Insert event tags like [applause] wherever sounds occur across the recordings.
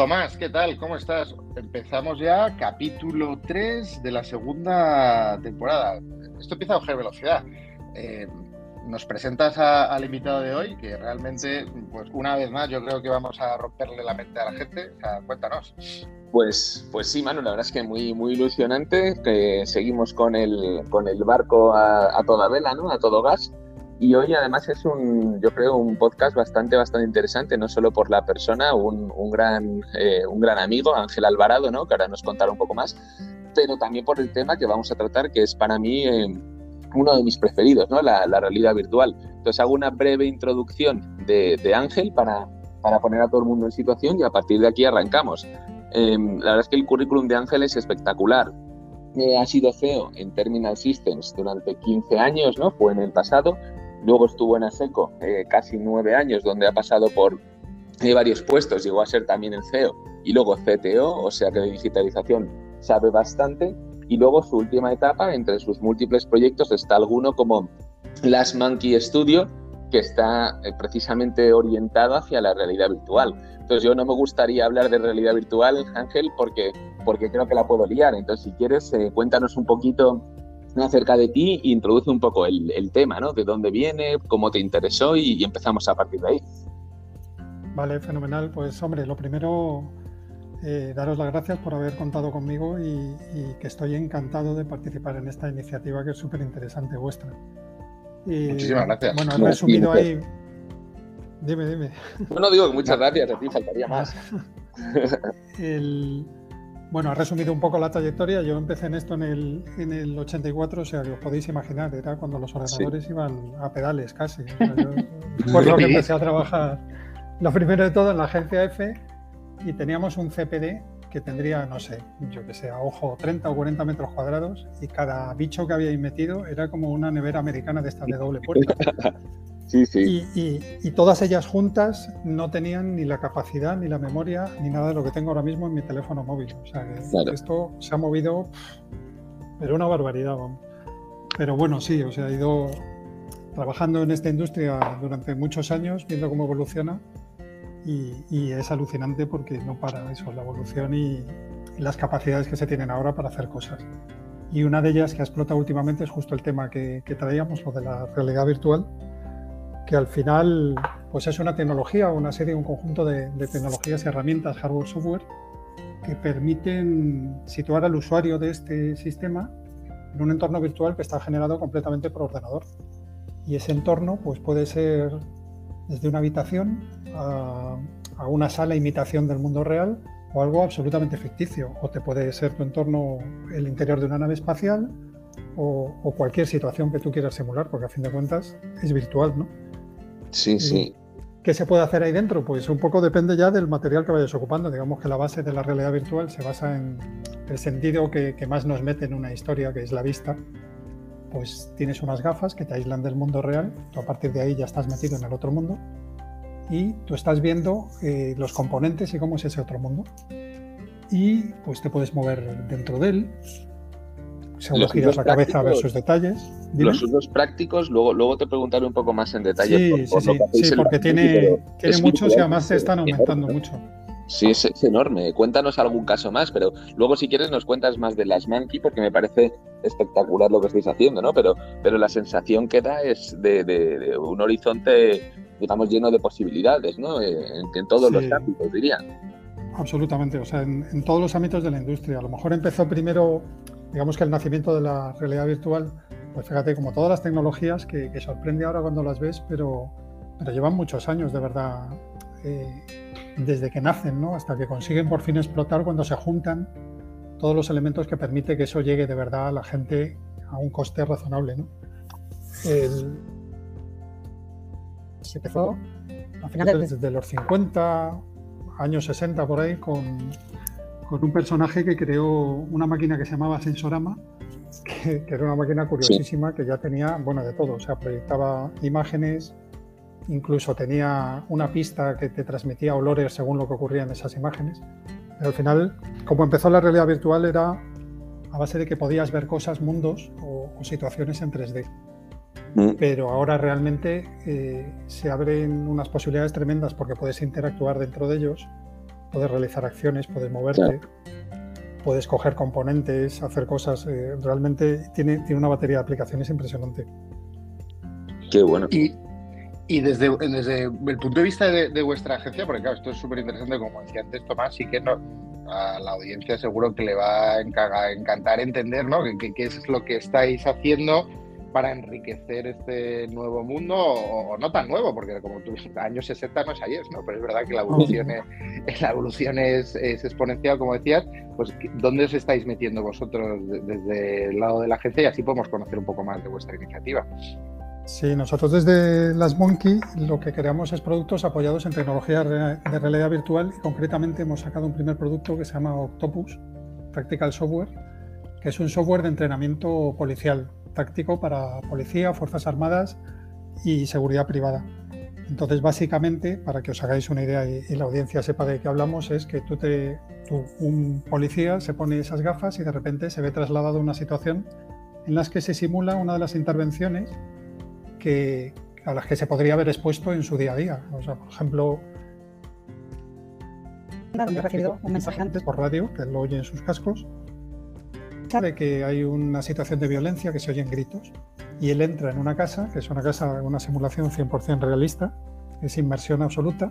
Tomás, ¿qué tal? ¿Cómo estás? Empezamos ya capítulo 3 de la segunda temporada. Esto empieza a coger velocidad. Eh, nos presentas al invitado de hoy, que realmente, pues una vez más, yo creo que vamos a romperle la mente a la gente. O sea, cuéntanos. Pues, pues sí, Manu, la verdad es que muy, muy ilusionante, que seguimos con el, con el barco a, a toda vela, ¿no? A todo gas. Y hoy además es un, yo creo, un podcast bastante, bastante interesante, no solo por la persona, un, un gran, eh, un gran amigo, Ángel Alvarado, ¿no? que ahora nos contará un poco más, pero también por el tema que vamos a tratar, que es para mí eh, uno de mis preferidos, ¿no? La, la, realidad virtual. Entonces hago una breve introducción de, de, Ángel para, para poner a todo el mundo en situación y a partir de aquí arrancamos. Eh, la verdad es que el currículum de Ángel es espectacular. Eh, ha sido CEO en Terminal Systems durante 15 años, ¿no? Fue en el pasado. Luego estuvo en ASECO eh, casi nueve años, donde ha pasado por eh, varios puestos, llegó a ser también el CEO y luego CTO, o sea que de digitalización sabe bastante. Y luego su última etapa, entre sus múltiples proyectos, está alguno como Last Monkey Studio, que está eh, precisamente orientado hacia la realidad virtual. Entonces yo no me gustaría hablar de realidad virtual, Ángel, porque, porque creo que la puedo liar. Entonces si quieres, eh, cuéntanos un poquito acerca de ti e introduce un poco el, el, tema, ¿no? De dónde viene, cómo te interesó y, y, empezamos a partir de ahí. Vale, fenomenal. Pues hombre, lo primero, eh, daros las gracias por haber contado conmigo y, y, que estoy encantado de participar en esta iniciativa que es súper interesante vuestra. Y, Muchísimas gracias. Bueno, he resumido ahí... Dime, dime. Bueno, digo que muchas gracias, a ti faltaría más. [laughs] el... Bueno, ha resumido un poco la trayectoria. Yo empecé en esto en el, en el 84, o sea, que os podéis imaginar, era cuando los ordenadores sí. iban a pedales casi. O sea, yo [laughs] recuerdo que empecé a trabajar, lo primero de todo, en la agencia F y teníamos un CPD que tendría, no sé, yo que sé, a ojo, 30 o 40 metros cuadrados y cada bicho que habíais metido era como una nevera americana de estas de doble puerta. [laughs] Sí, sí. Y, y, y, todas ellas juntas no tenían ni la capacidad, ni la memoria, ni nada de lo que tengo ahora mismo en mi teléfono móvil. O sea, claro. esto se ha movido, pero una barbaridad, vamos. Pero bueno, sí, o sea, he ido trabajando en esta industria durante muchos años, viendo cómo evoluciona. Y, y es alucinante porque no para eso, la evolución y, las capacidades que se tienen ahora para hacer cosas. Y una de ellas que ha explotado últimamente es justo el tema que, que traíamos, lo de la realidad virtual que al final pues es una tecnología, una serie, un conjunto de, de, tecnologías y herramientas, hardware, software, que permiten situar al usuario de este sistema en un entorno virtual que está generado completamente por ordenador. Y ese entorno pues, puede ser desde una habitación a, a una sala imitación del mundo real o algo absolutamente ficticio. O te puede ser tu entorno el interior de una nave espacial o, o cualquier situación que tú quieras simular, porque a fin de cuentas es virtual, ¿no? Sí, sí. ¿Qué se puede hacer ahí dentro? Pues un poco depende ya del material que vayas ocupando. Digamos que la base de la realidad virtual se basa en el sentido que, que, más nos mete en una historia, que es la vista. Pues tienes unas gafas que te aíslan del mundo real, tú a partir de ahí ya estás metido en el otro mundo y tú estás viendo eh, los componentes y cómo es ese otro mundo. Y pues te puedes mover dentro de él, según los giras la cabeza a ver sus detalles. Dime. Los usos prácticos, luego, luego te preguntaré un poco más en detalle. Sí, por, por sí, sí, sí porque tiene, tiene muchos y además se están aumentando mucho. Sí, es, es, enorme. Cuéntanos algún caso más, pero luego si quieres nos cuentas más de las Monkey porque me parece espectacular lo que estáis haciendo, ¿no? Pero, pero la sensación que da es de, de, de un horizonte, digamos, lleno de posibilidades, ¿no? En, en todos sí. los ámbitos, diría. Absolutamente, o sea, en, en todos los ámbitos de la industria. A lo mejor empezó primero digamos que el nacimiento de la realidad virtual, pues fíjate, como todas las tecnologías que, que sorprende ahora cuando las ves, pero, pero llevan muchos años de verdad, eh, desde que nacen, ¿no? hasta que consiguen por fin explotar cuando se juntan todos los elementos que permite que eso llegue de verdad a la gente a un coste razonable. ¿no? El... Se empezó a finales desde los 50, años 60 por ahí, con, con un personaje que creó una máquina que se llamaba Sensorama, que, que era una máquina curiosísima sí. que ya tenía, bueno, de todo, o sea, proyectaba imágenes, incluso tenía una pista que te transmitía olores según lo que ocurría en esas imágenes. Pero al final, como empezó la realidad virtual, era a base de que podías ver cosas, mundos o, o situaciones en 3D. Mm. Pero ahora realmente eh, se abren unas posibilidades tremendas porque puedes interactuar dentro de ellos puedes realizar acciones, puedes moverte, puedes coger componentes, hacer cosas. Eh, realmente tiene, tiene una batería de aplicaciones impresionante. Qué bueno. Y, y desde, desde el punto de vista de, vuestra agencia, porque claro, esto es súper interesante, como decía antes Tomás, sí que no, a la audiencia seguro que le va a encantar entender ¿no? qué es lo que estáis haciendo para enriquecer este nuevo mundo, o, no tan nuevo, porque como tú, años 60 no es ayer, ¿no? Pero es verdad que la evolución, es, la evolución es, exponencial, como decías, pues ¿dónde os estáis metiendo vosotros desde el lado de la agencia? Y así podemos conocer un poco más de vuestra iniciativa. Sí, nosotros desde Las Monkey lo que creamos es productos apoyados en tecnología de realidad virtual y concretamente hemos sacado un primer producto que se llama Octopus, Practical Software, que es un software de entrenamiento policial táctico para policía, fuerzas armadas y seguridad privada. Entonces, básicamente, para que os hagáis una idea y, la audiencia sepa de qué hablamos, es que tú te, un policía se pone esas gafas y de repente se ve trasladado a una situación en la que se simula una de las intervenciones que, a las que se podría haber expuesto en su día a día. O sea, por ejemplo, he recibido un mensaje antes por radio, que lo oye en sus cascos, de que hay una situación de violencia que se oyen gritos y él entra en una casa, que es una casa, una simulación 100% realista, es inmersión absoluta,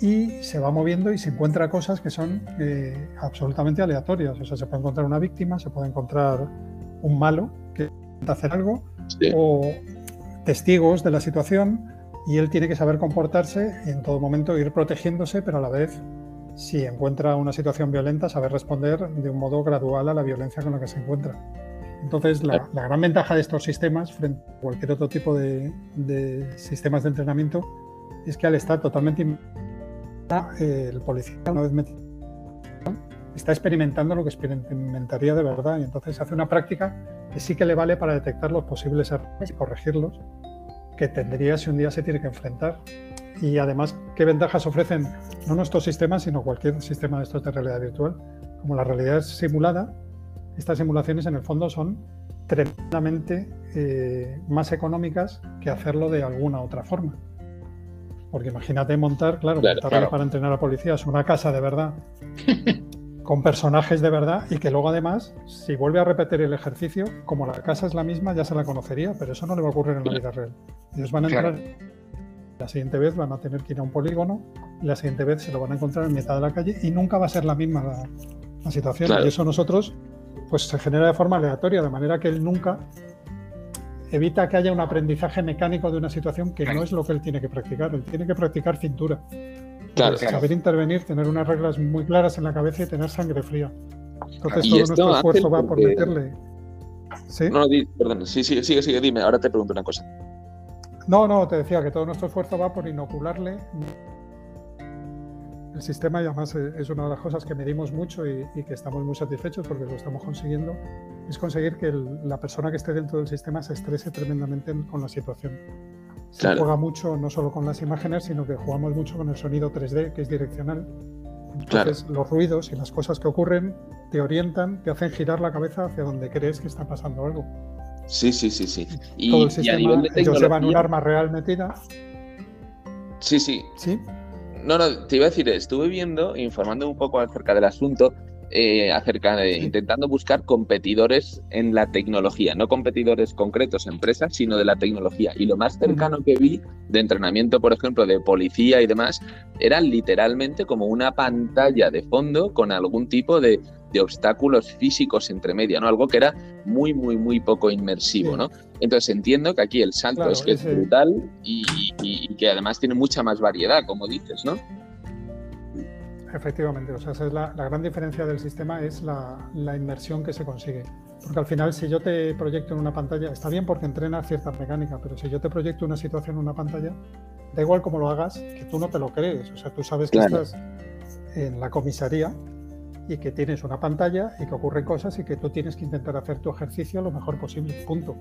y se va moviendo y se encuentra cosas que son eh, absolutamente aleatorias. O sea, se puede encontrar una víctima, se puede encontrar un malo que intenta hacer algo, o testigos de la situación, y él tiene que saber comportarse y en todo momento ir protegiéndose, pero a la vez si encuentra una situación violenta, saber responder de un modo gradual a la violencia con la que se encuentra. Entonces, la, gran ventaja de estos sistemas frente a cualquier otro tipo de, sistemas de entrenamiento es que al estar totalmente el policía, una vez metido, está experimentando lo que experimentaría de verdad. Y entonces hace una práctica que sí que le vale para detectar los posibles errores y corregirlos que tendría si un día se tiene que enfrentar y además qué ventajas ofrecen no nuestros sistemas, sino cualquier sistema de estos de realidad virtual. Como la realidad es simulada, estas simulaciones en el fondo son tremendamente eh, más económicas que hacerlo de alguna otra forma. Porque imagínate montar, claro, para entrenar a policías una casa de verdad, [laughs] con personajes de verdad y que luego además, si vuelve a repetir el ejercicio, como la casa es la misma, ya se la conocería, pero eso no le va a ocurrir en la vida real. Ellos van a entrar la siguiente vez van a tener que ir a un polígono y la siguiente vez se lo van a encontrar en mitad de la calle y nunca va a ser la misma la, situación. Y eso nosotros, pues se genera de forma aleatoria, de manera que él nunca evita que haya un aprendizaje mecánico de una situación que no es lo que él tiene que practicar. Él tiene que practicar cintura. Claro, Saber intervenir, tener unas reglas muy claras en la cabeza y tener sangre fría. Entonces todo nuestro esfuerzo va por meterle. ¿Sí? No, perdón, sí, sigue, sigue, sigue, dime, ahora te pregunto una cosa. No, no, te decía que todo nuestro esfuerzo va por inocularle el sistema y además eh, es una de las cosas que medimos mucho y, que estamos muy satisfechos porque lo estamos consiguiendo, es conseguir que la persona que esté dentro del sistema se estrese tremendamente con la situación. Se juega mucho no solo con las imágenes, sino que jugamos mucho con el sonido 3D, que es direccional. Entonces los ruidos y las cosas que ocurren te orientan, te hacen girar la cabeza hacia donde crees que está pasando algo. Sí, sí, sí, sí. Y, Todo el sistema, a nivel de tecnología... llevan un arma real metida. Sí, sí. Sí. No, no, te iba a decir, estuve viendo, informando un poco acerca del asunto, eh, acerca de intentando buscar competidores en la tecnología, no competidores concretos, empresas, sino de la tecnología. Y lo más cercano que vi de entrenamiento, por ejemplo, de policía y demás, era literalmente como una pantalla de fondo con algún tipo de, obstáculos físicos entre media, ¿no? Algo que era muy, muy, muy poco inmersivo, ¿no? Entonces entiendo que aquí el salto es que es brutal y, y, que además tiene mucha más variedad, como dices, ¿no? Efectivamente, o sea, esa es la, gran diferencia del sistema, es la, inmersión que se consigue. Porque al final, si yo te proyecto en una pantalla, está bien porque entrenas cierta mecánica, pero si yo te proyecto una situación en una pantalla, da igual cómo lo hagas, que tú no te lo crees. O sea, tú sabes que estás en la comisaría y que tienes una pantalla y que ocurren cosas y que tú tienes que intentar hacer tu ejercicio lo mejor posible, punto.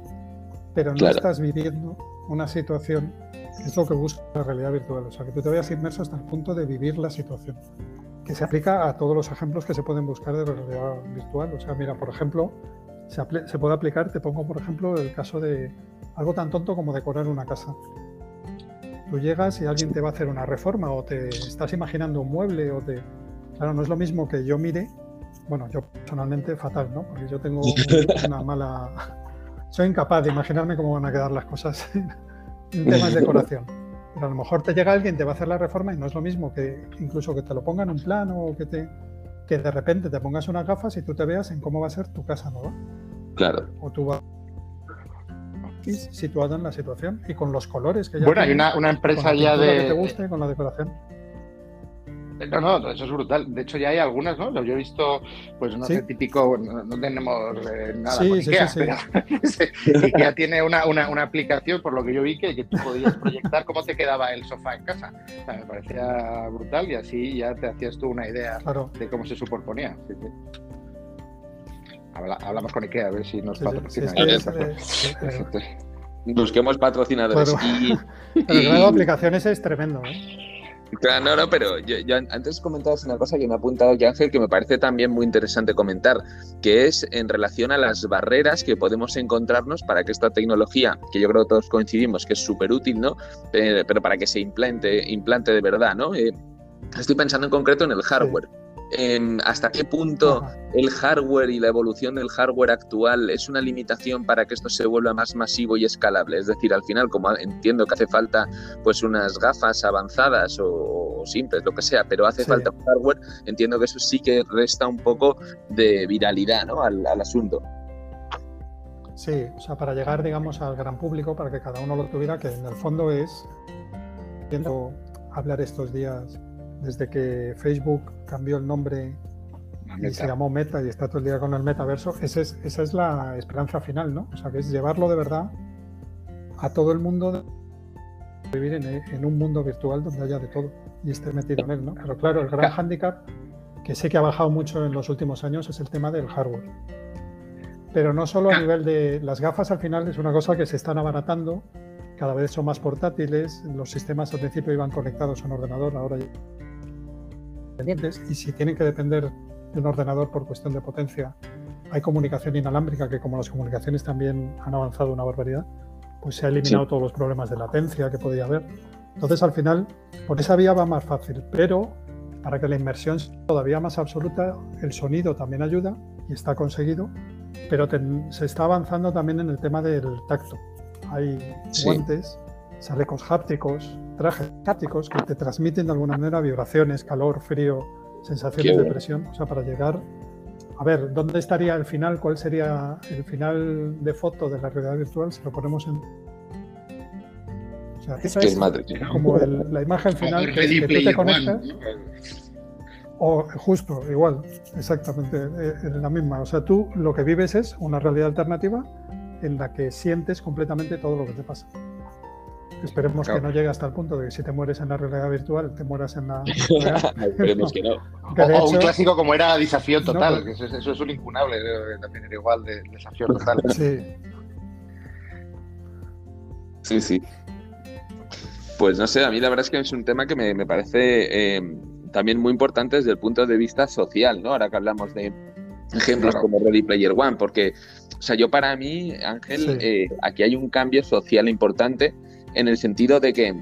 Pero no estás viviendo una situación, es lo que busca la realidad virtual, o sea, que tú te vayas inmerso hasta el punto de vivir la situación que se aplica a todos los ejemplos que se pueden buscar de realidad virtual. O sea, mira, por ejemplo, se, puede aplicar, te pongo por ejemplo el caso de algo tan tonto como decorar una casa. Tú llegas y alguien te va a hacer una reforma o te estás imaginando un mueble o te... Claro, no es lo mismo que yo mire, bueno, yo personalmente fatal, ¿no? Porque yo tengo [laughs] una mala... Soy incapaz de imaginarme cómo van a quedar las cosas [laughs] en temas de decoración. [laughs] Pero a lo mejor te llega alguien, te va a hacer la reforma y no es lo mismo que incluso que te lo pongan en un plano o que te que de repente te pongas unas gafas y tú te veas en cómo va a ser tu casa nueva. Claro. O tú vas situado en la situación y con los colores que ya Bueno, hay una, empresa ya de. Que te guste, con la decoración. No, no, eso es brutal. De hecho, ya hay algunas, ¿no? Yo he visto, pues no sé, típico, no, tenemos eh, nada con Ikea, pero [laughs] Ikea tiene una, una, una, aplicación, por lo que yo vi, que, que tú podías proyectar cómo te quedaba el sofá en casa. O sea, me parecía brutal y así ya te hacías tú una idea de cómo se superponía. hablamos con Ikea a ver si nos patrocinan. [laughs] Busquemos patrocinadores. y, [laughs] y... aplicaciones es tremendo, ¿eh? Claro, no, no, pero yo, antes comentabas una cosa que me ha apuntado aquí Ángel que me parece también muy interesante comentar, que es en relación a las barreras que podemos encontrarnos para que esta tecnología, que yo creo que todos coincidimos que es súper útil, ¿no? Eh, pero para que se implante, implante de verdad, ¿no? Eh, estoy pensando en concreto en el hardware hasta qué punto el hardware y la evolución del hardware actual es una limitación para que esto se vuelva más masivo y escalable. Es decir, al final, como entiendo que hace falta pues unas gafas avanzadas o, simples, lo que sea, pero hace falta un hardware, entiendo que eso sí que resta un poco de viralidad ¿no? al, al asunto. Sí, o sea, para llegar, digamos, al gran público, para que cada uno lo tuviera, que en el fondo es, viendo hablar estos días desde que Facebook cambió el nombre y se llamó Meta y está todo el día con el metaverso, esa es, esa es la esperanza final, ¿no? O sea, que es llevarlo de verdad a todo el mundo, vivir en, un mundo virtual donde haya de todo y esté metido en él, ¿no? Pero claro, el gran hándicap, que sé que ha bajado mucho en los últimos años, es el tema del hardware. Pero no solo a nivel de las gafas, al final es una cosa que se están abaratando, cada vez son más portátiles, los sistemas al principio iban conectados a un ordenador, ahora ya y si tienen que depender de un ordenador por cuestión de potencia, hay comunicación inalámbrica que como las comunicaciones también han avanzado una barbaridad, pues se ha eliminado todos los problemas de latencia que podía haber. Entonces al final por esa vía va más fácil, pero para que la inmersión sea todavía más absoluta, el sonido también ayuda y está conseguido, pero se está avanzando también en el tema del tacto. Hay guantes chalecos hápticos, trajes hápticos que te transmiten de alguna manera vibraciones, calor, frío, sensaciones de presión, o sea, para llegar a ver, ¿dónde estaría el final? ¿Cuál sería el final de foto de la realidad virtual? Si lo ponemos en... O sea, esa es, como la imagen final que, que tú te conectas. O justo, igual, exactamente, eh, la misma. O sea, tú lo que vives es una realidad alternativa en la que sientes completamente todo lo que te pasa. Esperemos que no llegue hasta el punto de que si te mueres en la realidad virtual, te mueras en la. [laughs] Esperemos que no. [laughs] o, un clásico como era Desafío Total, que eso, es un incunable, también era igual de Desafío Total. [laughs] Sí. Sí, sí. Pues no sé, a mí la verdad es que es un tema que me, parece eh, también muy importante desde el punto de vista social, ¿no? Ahora que hablamos de ejemplos como Ready Player One, porque, o sea, yo para mí, Ángel, eh, aquí hay un cambio social importante en el sentido de que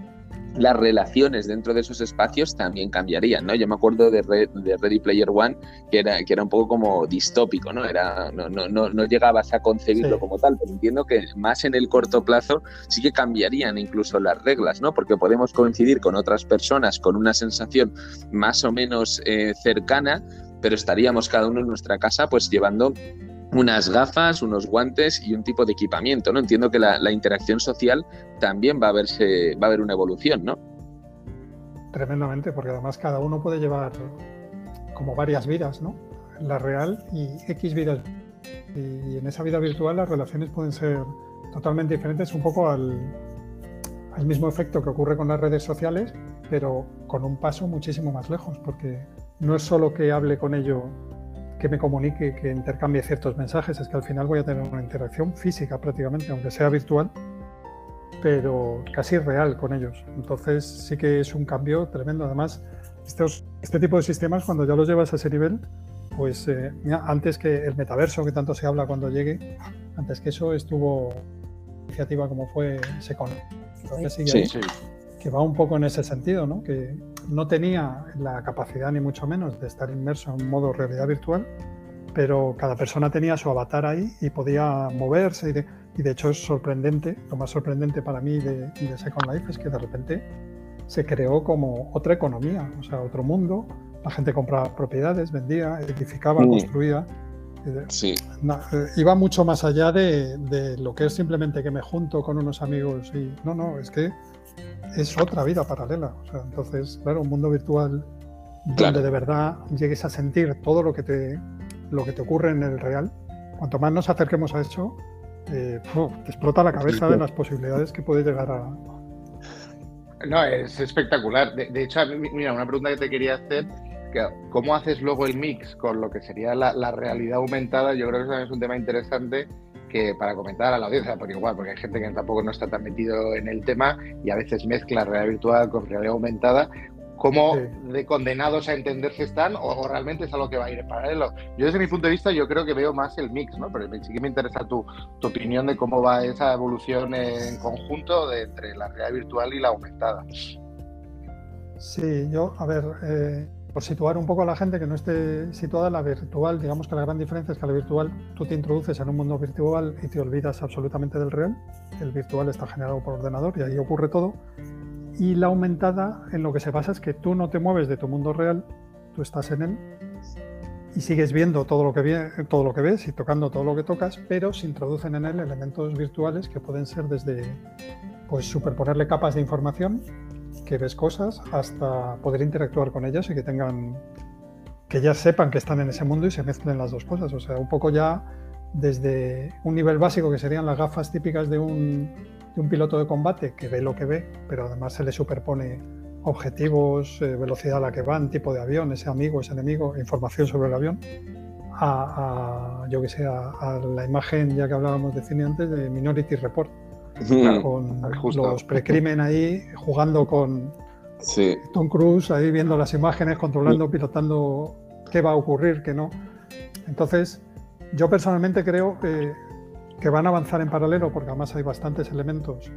las relaciones dentro de esos espacios también cambiarían, ¿no? Yo me acuerdo de, Ready Player One, que era, que era un poco como distópico, ¿no? Era, no, no, no, llegabas a concebirlo como tal, pero entiendo que más en el corto plazo sí que cambiarían incluso las reglas, ¿no? Porque podemos coincidir con otras personas con una sensación más o menos eh, cercana, pero estaríamos cada uno en nuestra casa pues llevando unas gafas, unos guantes y un tipo de equipamiento, ¿no? Entiendo que la, interacción social también va a verse, va a haber una evolución, ¿no? Tremendamente, porque además cada uno puede llevar como varias vidas, ¿no? La real y X vidas. Y en esa vida virtual las relaciones pueden ser totalmente diferentes, un poco al, al mismo efecto que ocurre con las redes sociales, pero con un paso muchísimo más lejos, porque no es solo que hable con ello que me comunique, que intercambie ciertos mensajes, es que al final voy a tener una interacción física prácticamente, aunque sea virtual, pero casi real con ellos. Entonces sí que es un cambio tremendo. Además, estos, este tipo de sistemas, cuando ya los llevas a ese nivel, pues eh, antes que el metaverso que tanto se habla cuando llegue, antes que eso estuvo iniciativa como fue Secon. sí, sí. Que va un poco en ese sentido, ¿no? que no tenía la capacidad ni mucho menos de estar inmerso en modo realidad virtual, pero cada persona tenía su avatar ahí y podía moverse y de, y de hecho es sorprendente, lo más sorprendente para mí de, de, Second Life es que de repente se creó como otra economía, o sea, otro mundo, la gente compraba propiedades, vendía, edificaba, mm. construía. Sí. Eh, iba mucho más allá de, de, lo que es simplemente que me junto con unos amigos y no, no, es que es otra vida paralela. O sea, entonces, claro, un mundo virtual donde de verdad llegues a sentir todo lo que te lo que te ocurre en el real, cuanto más nos acerquemos a eso, eh, te explota la cabeza de las posibilidades que puede llegar a... No, es espectacular. De, hecho, mira, una pregunta que te quería hacer, ¿cómo haces luego el mix con lo que sería la, realidad aumentada? Yo creo que eso es un tema interesante que para comentar a la audiencia, porque igual, porque hay gente que tampoco no está tan metido en el tema y a veces mezcla realidad virtual con realidad aumentada cómo de condenados a entenderse están o, realmente es algo que va a ir en paralelo. Yo desde mi punto de vista yo creo que veo más el mix, ¿no? Pero sí que me interesa tu, opinión de cómo va esa evolución en conjunto de, entre la realidad virtual y la aumentada. Sí, yo, a ver, eh, por situar un poco a la gente que no esté situada en la virtual, digamos que la gran diferencia es que la virtual tú te introduces en un mundo virtual y te olvidas absolutamente del real. El virtual está generado por ordenador y ahí ocurre todo y la aumentada en lo que se basa es que tú no te mueves de tu mundo real, tú estás en él y sigues viendo todo lo que, todo lo que ves y tocando todo lo que tocas, pero se introducen en él elementos virtuales que pueden ser desde pues superponerle capas de información, que ves cosas, hasta poder interactuar con ellas y que tengan que ya sepan que están en ese mundo y se mezclen las dos cosas. O sea, un poco ya desde un nivel básico que serían las gafas típicas de un piloto de combate que ve lo que ve, pero además se le superpone objetivos, eh, velocidad a la que van, tipo de avión, ese amigo, ese enemigo, información sobre el avión, a, yo que sé, a, la imagen, ya que hablábamos de cine antes, de Minority Report, [laughs] con los precrimen ahí, jugando con Tom Cruise, ahí viendo las imágenes, controlando, pilotando qué va a ocurrir, qué no. Entonces, yo personalmente creo que que van a avanzar en paralelo, porque además hay bastantes elementos.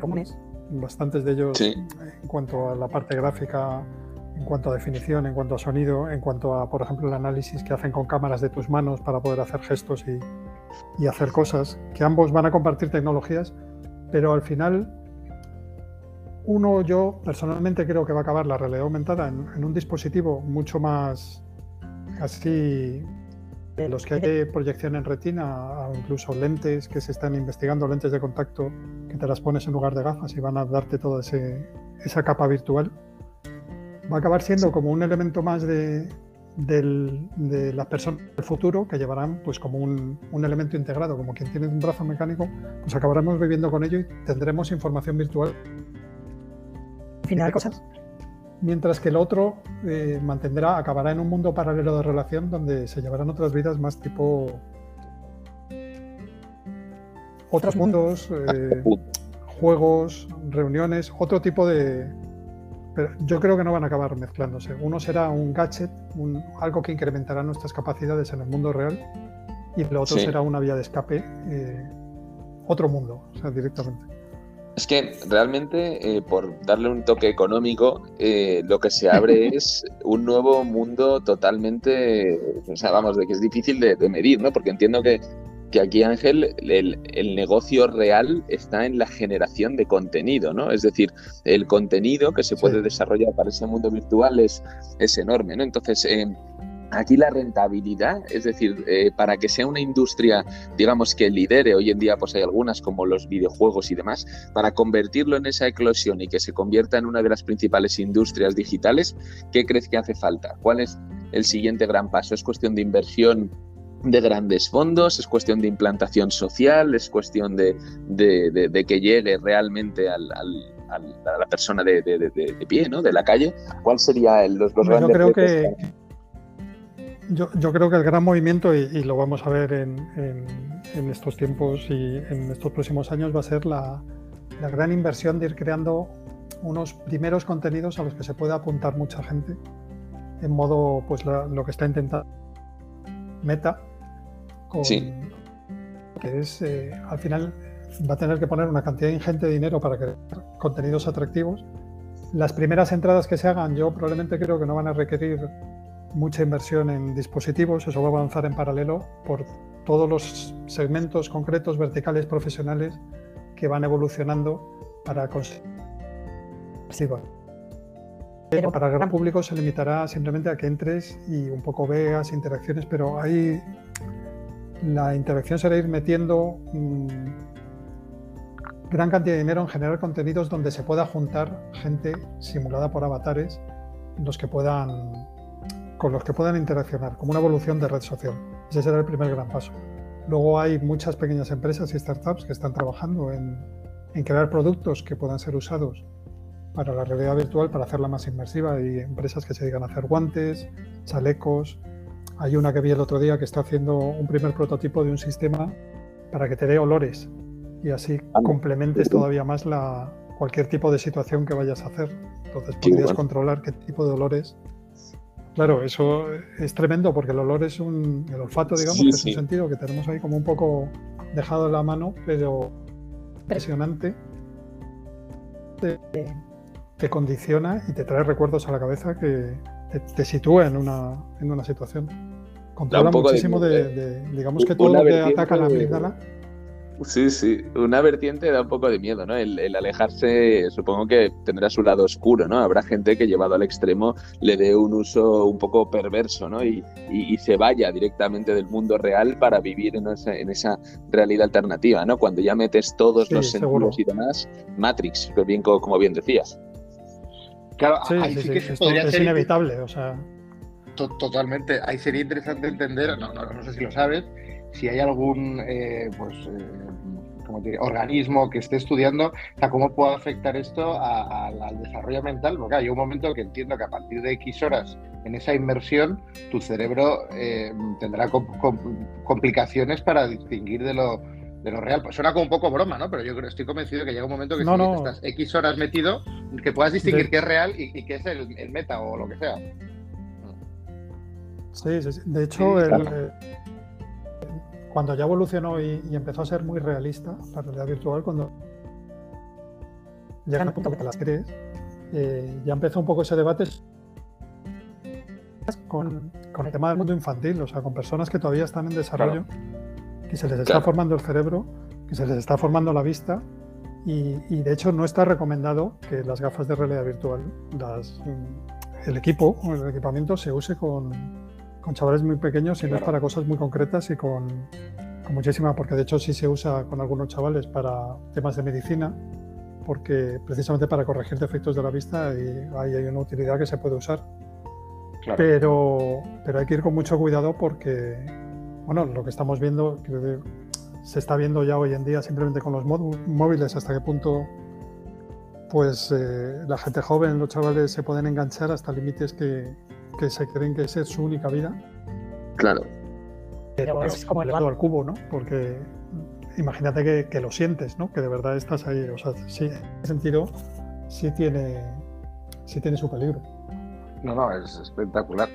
Comunes. Bastantes de ellos en cuanto a la parte gráfica, en cuanto a definición, en cuanto a sonido, en cuanto a, por ejemplo, el análisis que hacen con cámaras de tus manos para poder hacer gestos y, hacer cosas, que ambos van a compartir tecnologías, pero al final uno yo personalmente creo que va a acabar la realidad aumentada en, en un dispositivo mucho más casi los que hay de [laughs] proyección en retina o incluso lentes que se están investigando, lentes de contacto que te las pones en lugar de gafas y van a darte toda esa capa virtual, va a acabar siendo como un elemento más de, de las personas del futuro que llevarán pues como un, un, elemento integrado, como quien tiene un brazo mecánico, pues acabaremos viviendo con ello y tendremos información virtual. Final cosas mientras que el otro eh, mantendrá, acabará en un mundo paralelo de relación donde se llevarán otras vidas más tipo otros mundos, eh, juegos, reuniones, otro tipo de... Pero yo creo que no van a acabar mezclándose. Uno será un gadget, algo que incrementará nuestras capacidades en el mundo real, y el otro será una vía de escape, eh, otro mundo, o sea, directamente. Es que realmente, eh, por darle un toque económico, eh, lo que se abre [laughs] es un nuevo mundo totalmente, o sea, vamos, de que es difícil de, medir, ¿no? Porque entiendo que, que aquí, Ángel, el, negocio real está en la generación de contenido, ¿no? Es decir, el contenido que se puede desarrollar para ese mundo virtual es, es enorme, ¿no? Entonces, eh, Aquí la rentabilidad, es decir, eh, para que sea una industria, digamos, que lidere, hoy en día pues hay algunas como los videojuegos y demás, para convertirlo en esa eclosión y que se convierta en una de las principales industrias digitales, ¿qué crees que hace falta? ¿Cuál es el siguiente gran paso? ¿Es cuestión de inversión de grandes fondos, es cuestión de implantación social, es cuestión de, que llegue realmente al, a la persona de, pie, ¿no? de la calle. ¿Cuál sería los, los grandes Yo creo que, yo, creo que el gran movimiento, y, lo vamos a ver en, estos tiempos y en estos próximos años, va a ser la, gran inversión de ir creando unos primeros contenidos a los que se pueda apuntar mucha gente, en modo, pues lo que está intentando Meta, que es, eh, al final, va a tener que poner una cantidad ingente de dinero para crear contenidos atractivos. Las primeras entradas que se hagan, yo probablemente creo que no van a requerir mucha inversión en dispositivos, eso va a avanzar en paralelo por todos los segmentos concretos, verticales, profesionales que van evolucionando para conseguir. Pero para el gran público se limitará simplemente a que entres y un poco veas interacciones, pero ahí la interacción será ir metiendo mm, gran cantidad de dinero en generar contenidos donde se pueda juntar gente simulada por avatares los que puedan con los que puedan interaccionar, como una evolución de red social. Ese será el primer gran paso. Luego hay muchas pequeñas empresas y startups que están trabajando en, crear productos que puedan ser usados para la realidad virtual, para hacerla más inmersiva. Hay empresas que se dedican a hacer guantes, chalecos. Hay una que vi el otro día que está haciendo un primer prototipo de un sistema para que te dé olores y así complementes todavía más la, cualquier tipo de situación que vayas a hacer. Entonces podrías controlar qué tipo de olores Claro, eso es tremendo porque el olor es un, el olfato, digamos, es un sentido que tenemos ahí como un poco dejado en la mano, pero impresionante. Te, condiciona y te trae recuerdos a la cabeza que te, sitúa en una, en una situación. Controla muchísimo de, digamos que todo lo que ataca la amígdala Sí, sí, una vertiente da un poco de miedo, ¿no? El, alejarse, supongo que tendrá su lado oscuro, ¿no? Habrá gente que llevado al extremo le dé un uso un poco perverso, ¿no? Y, se vaya directamente del mundo real para vivir en esa, realidad alternativa, ¿no? Cuando ya metes todos los sentidos y demás, Matrix, bien, como bien decías. Claro, ahí sí, que es inevitable, o sea. Totalmente, ahí sería interesante entender, no, no, no sé si lo sabes, si hay algún eh, pues, eh, organismo que esté estudiando cómo puede afectar esto al desarrollo mental, porque hay un momento que entiendo que a partir de X horas en esa inmersión, tu cerebro eh, tendrá complicaciones para distinguir de lo, de lo real. Pues suena como un poco broma, ¿no? Pero yo creo, estoy convencido que llega un momento que si estás X horas metido, que puedas distinguir qué es real y, qué es el, meta o lo que sea. Sí, sí, sí. De hecho, el, cuando ya evolucionó y, empezó a ser muy realista la realidad virtual, cuando ya al punto que te las crees, eh, ya empezó un poco ese debate con, el tema del mundo infantil, o sea, con personas que todavía están en desarrollo, que se les está formando el cerebro, que se les está formando la vista, y, de hecho no está recomendado que las gafas de realidad virtual, el equipo el equipamiento se use con, con chavales muy pequeños, sino es para cosas muy concretas y con, muchísima, porque de hecho sí se usa con algunos chavales para temas de medicina, porque precisamente para corregir defectos de la vista y hay, hay una utilidad que se puede usar. Pero, pero hay que ir con mucho cuidado porque, bueno, lo que estamos viendo, se está viendo ya hoy en día simplemente con los móviles, hasta qué punto pues eh, la gente joven, los chavales se pueden enganchar hasta límites que, que se creen que esa es su única vida. Claro. Pero es como el al cubo, ¿no? Porque imagínate que, lo sientes, ¿no? Que de verdad estás ahí. O sea, sí, en ese sentido, sí tiene, sí tiene su peligro. No, no, es espectacular.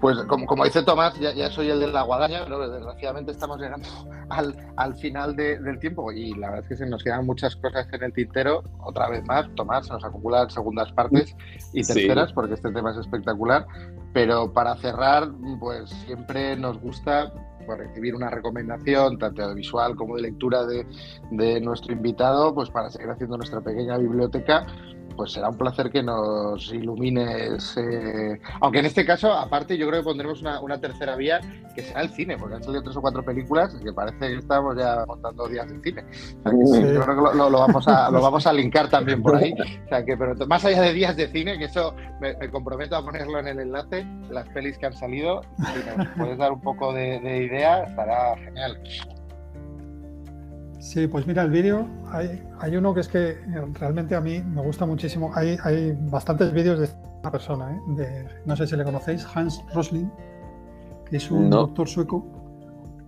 Pues como, dice Tomás, ya, soy el de la guadaña, pero desgraciadamente estamos llegando al, final del tiempo y la verdad es que se nos quedan muchas cosas en el tintero. Otra vez más, Tomás, se nos acumulan segundas partes y terceras porque este tema es espectacular. Pero para cerrar, pues siempre nos gusta pues, recibir una recomendación, tanto de visual como de lectura de, de nuestro invitado, pues para seguir haciendo nuestra pequeña biblioteca pues será un placer que nos ilumines. Eh, aunque en este caso, aparte, yo creo que pondremos una, tercera vía que será el cine, porque han salido tres o cuatro películas que parece que estamos ya montando días de cine. Yo creo que lo, vamos a, lo vamos a linkar también por ahí. O sea, que, pero más allá de días de cine, que eso me, comprometo a ponerlo en el enlace, las pelis que han salido, si nos puedes dar un poco de, de idea, estará genial. Sí, pues mira, el vídeo, hay, hay, uno que es que realmente a mí me gusta muchísimo. Hay, hay bastantes vídeos de esta persona, ¿eh? de, no sé si le conocéis, Hans Rosling, que es un doctor sueco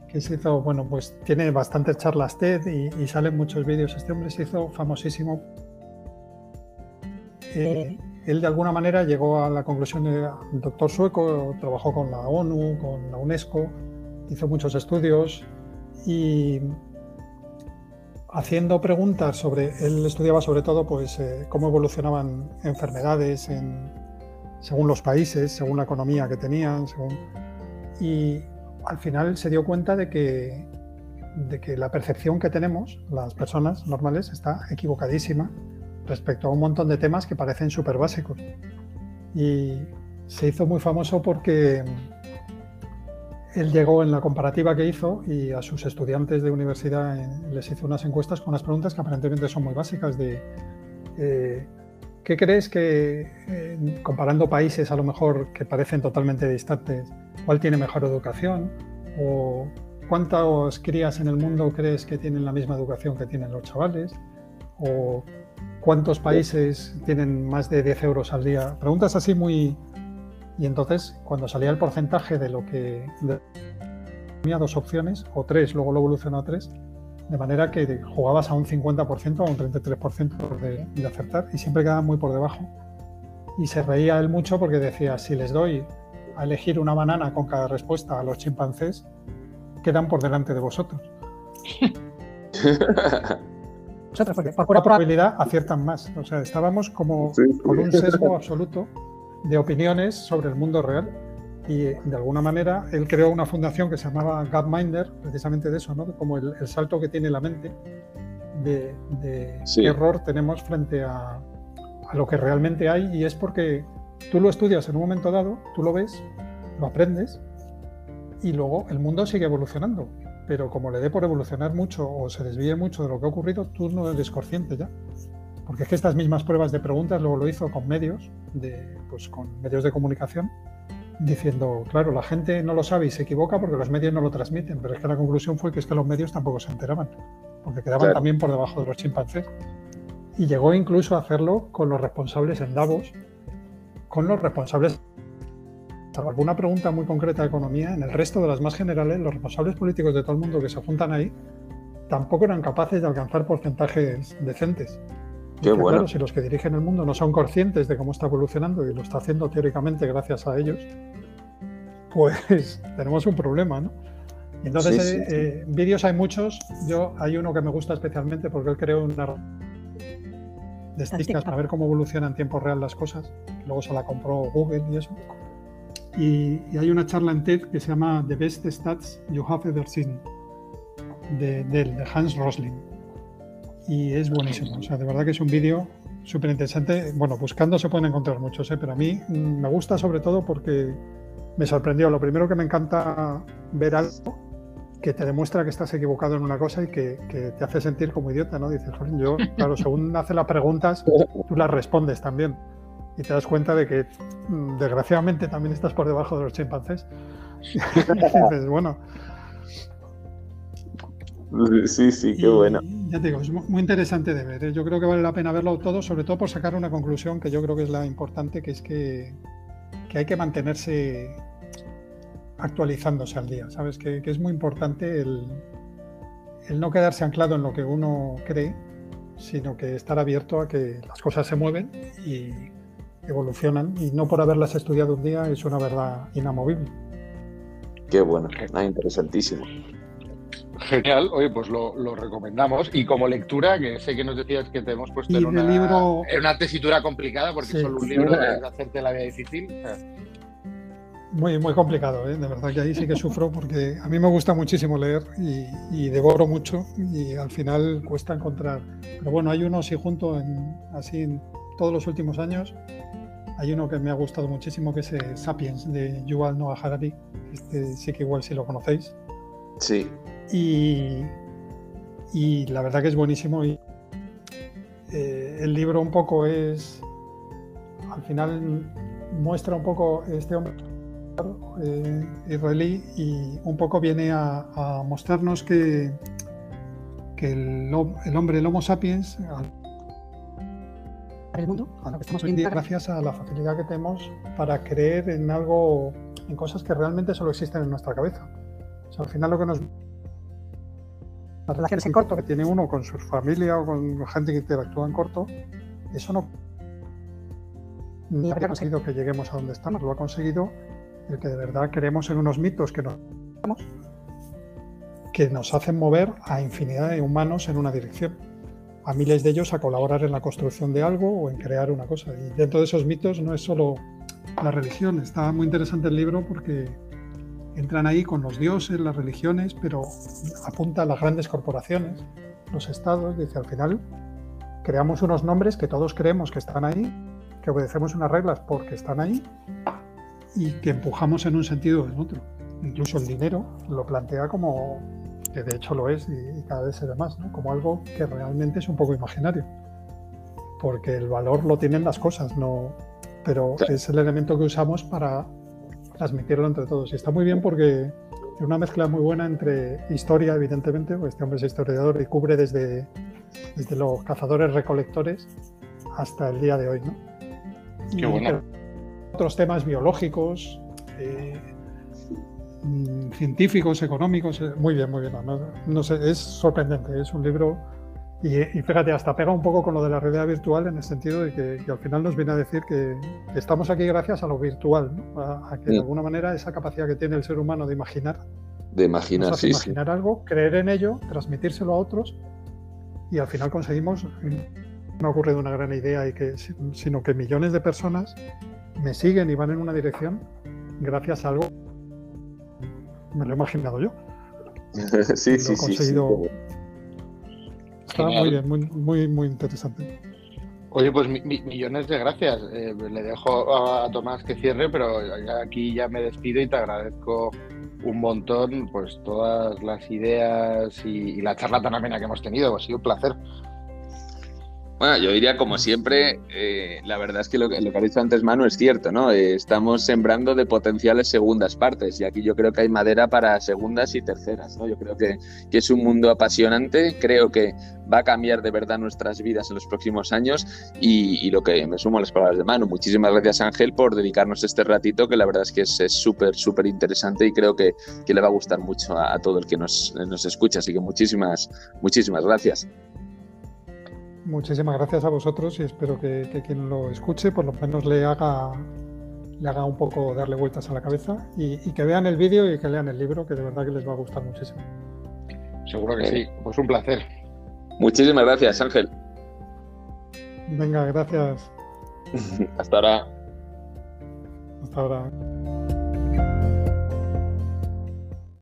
que se hizo, bueno, pues tiene bastantes charlas TED y, salen muchos vídeos. Este hombre se hizo famosísimo. Eh, él de alguna manera llegó a la conclusión de doctor sueco, trabajó con la ONU, con la UNESCO, hizo muchos estudios y haciendo preguntas sobre, él estudiaba sobre todo pues, eh, cómo evolucionaban enfermedades según los países, según la economía que tenían, según, y al final se dio cuenta de que, de que la percepción que tenemos, las personas normales, está equivocadísima respecto a un montón de temas que parecen súper básicos. Y se hizo muy famoso porque él llegó en la comparativa que hizo y a sus estudiantes de universidad les hizo unas encuestas con unas preguntas que aparentemente son muy básicas de eh, ¿qué crees que, eh, comparando países a lo mejor que parecen totalmente distantes, cuál tiene mejor educación? ¿O cuántas crías en el mundo crees que tienen la misma educación que tienen los chavales? ¿O cuántos países tienen más de 10 euros al día? Preguntas así muy, y entonces, cuando salía el porcentaje de lo que tenía dos opciones, o tres, luego lo evolucionó a tres, de manera que jugabas a un 50% o a un 33% de, de acertar y siempre quedaba muy por debajo. Y se reía él mucho porque decía, si les doy a elegir una banana con cada respuesta a los chimpancés, quedan por delante de vosotros. [laughs] por pura probabilidad aciertan más. O sea, estábamos como con un sesgo absoluto de opiniones sobre el mundo real. Y de alguna manera él creó una fundación que se llamaba Gapminder, precisamente de eso, ¿no? como el, salto que tiene la mente de, qué error tenemos frente a, a, lo que realmente hay. Y es porque tú lo estudias en un momento dado, tú lo ves, lo aprendes y luego el mundo sigue evolucionando. Pero como le dé por evolucionar mucho o se desvíe mucho de lo que ha ocurrido, tú no eres consciente ya. Porque es que estas mismas pruebas de preguntas luego lo hizo con medios, de, pues con medios de comunicación, diciendo, claro, la gente no lo sabe y se equivoca porque los medios no lo transmiten, pero es que la conclusión fue que es que los medios tampoco se enteraban, porque quedaban también por debajo de los chimpancés. Y llegó incluso a hacerlo con los responsables en Davos, con los responsables alguna pregunta muy concreta de economía, en el resto de las más generales, los responsables políticos de todo el mundo que se juntan ahí tampoco eran capaces de alcanzar porcentajes decentes bueno. si los que dirigen el mundo no son conscientes de cómo está evolucionando y lo está haciendo teóricamente gracias a ellos, pues [laughs] tenemos un problema, ¿no? Entonces, eh, eh, vídeos hay muchos. Yo hay uno que me gusta especialmente porque él creó una de estadísticas para ver cómo evolucionan en tiempo real las cosas. Luego se la compró Google y eso. Y, hay una charla en TED que se llama The Best Stats You Have Ever Seen de, de, de Hans Rosling y es buenísimo. O sea, de verdad que es un vídeo súper interesante. Bueno, buscando se pueden encontrar muchos, ¿eh? pero a mí mm, me gusta sobre todo porque me sorprendió. Lo primero que me encanta ver algo que te demuestra que estás equivocado en una cosa y que, te hace sentir como idiota, ¿no? Dices, yo, claro, según [laughs] hace las preguntas, tú las respondes también. Y te das cuenta de que, mm, desgraciadamente, también estás por debajo de los chimpancés. [laughs] y dices, bueno, [laughs] Sí, sí, qué bueno. Ya te digo, es muy interesante de ver. ¿eh? Yo creo que vale la pena verlo todo, sobre todo por sacar una conclusión que yo creo que es la importante, que es que, hay que mantenerse actualizándose al día. ¿Sabes? Que, es muy importante el, no quedarse anclado en lo que uno cree, sino que estar abierto a que las cosas se mueven y evolucionan. Y no por haberlas estudiado un día es una verdad inamovible. Qué bueno, interesantísimo. Genial, oye, pues lo, recomendamos. Y como lectura, que sé que nos decías que te hemos puesto en una, una, tesitura complicada, porque solo un libro es hacerte la vida difícil. Muy, muy complicado, ¿eh? de verdad que ahí sí que sufro porque a mí me gusta muchísimo leer y, devoro mucho y al final cuesta encontrar. Pero bueno, hay uno sí junto en, así en todos los últimos años. Hay uno que me ha gustado muchísimo que es eh, Sapiens de Yuval Noah Harari. Este sí que igual si lo conocéis. Sí. Y, la verdad que es buenísimo. Y, eh, el libro un poco es, al final muestra un poco este hombre eh, israelí y un poco viene a, mostrarnos que, que el, hombre, el Homo sapiens, el mundo, gracias a la facilidad que tenemos para creer en algo, en cosas que realmente solo existen en nuestra cabeza. al final lo que nos las relaciones en corto. que tiene uno con su familia o con gente que interactúa en corto, eso no. Ni habría conseguido que lleguemos a donde estamos, lo ha conseguido el que de verdad creemos en unos mitos que no que nos hacen mover a infinidad de humanos en una dirección, a miles de ellos a colaborar en la construcción de algo o en crear una cosa. Y dentro de esos mitos no es solo la religión, está muy interesante el libro porque entran ahí con los dioses, las religiones, pero apunta a las grandes corporaciones, los estados, dice al final creamos unos nombres que todos creemos que están ahí, que obedecemos unas reglas porque están ahí y que empujamos en un sentido o en otro. Incluso el dinero lo plantea como, que de hecho lo es y, cada vez se ve más, ¿no? como algo que realmente es un poco imaginario. Porque el valor lo tienen las cosas, no, pero es el elemento que usamos para transmitirlo entre todos. Y está muy bien porque es una mezcla muy buena entre historia, evidentemente, porque este hombre es historiador y cubre desde desde los cazadores recolectores hasta el día de hoy. ¿no? Qué bueno. Otros temas biológicos, eh, mm, científicos, económicos, eh, muy bien, muy bien. No, sé, es sorprendente, es un libro y, fíjate, hasta pega un poco con lo de la realidad virtual en el sentido de que, al final nos viene a decir que, estamos aquí gracias a lo virtual, ¿no? a, que de alguna manera esa capacidad que tiene el ser humano de imaginar, de imaginar, sí, imaginar algo, creer en ello, transmitírselo a otros y al final conseguimos, no ocurre de una gran idea, y que, sino que millones de personas me siguen y van en una dirección gracias a algo me lo he imaginado yo. [laughs] sí, sí, sí, Está muy bien, muy, muy, muy interesante. Oye, pues millones de gracias. Eh, le dejo a, Tomás que cierre, pero aquí ya me despido y te agradezco un montón pues todas las ideas y, la charla tan amena que hemos tenido. Ha sido un placer. Yo diría, como siempre, eh, la verdad es que lo, que lo, que ha dicho antes Manu es cierto, ¿no? Eh, estamos sembrando de potenciales segundas partes y aquí yo creo que hay madera para segundas y terceras, ¿no? Yo creo que, que, es un mundo apasionante, creo que va a cambiar de verdad nuestras vidas en los próximos años y, lo que me sumo a las palabras de Manu. Muchísimas gracias Ángel por dedicarnos este ratito, que la verdad es que es súper, súper interesante y creo que, que, le va a gustar mucho a, a todo el que nos, nos escucha, así que muchísimas, muchísimas gracias. Muchísimas gracias a vosotros y espero que, quien lo escuche por lo menos le haga, le haga un poco darle vueltas a la cabeza y, que vean el vídeo y que lean el libro, que de verdad que les va a gustar muchísimo. Seguro que sí, pues un placer. Muchísimas gracias, Ángel. Venga, gracias. [laughs] Hasta ahora. Hasta ahora.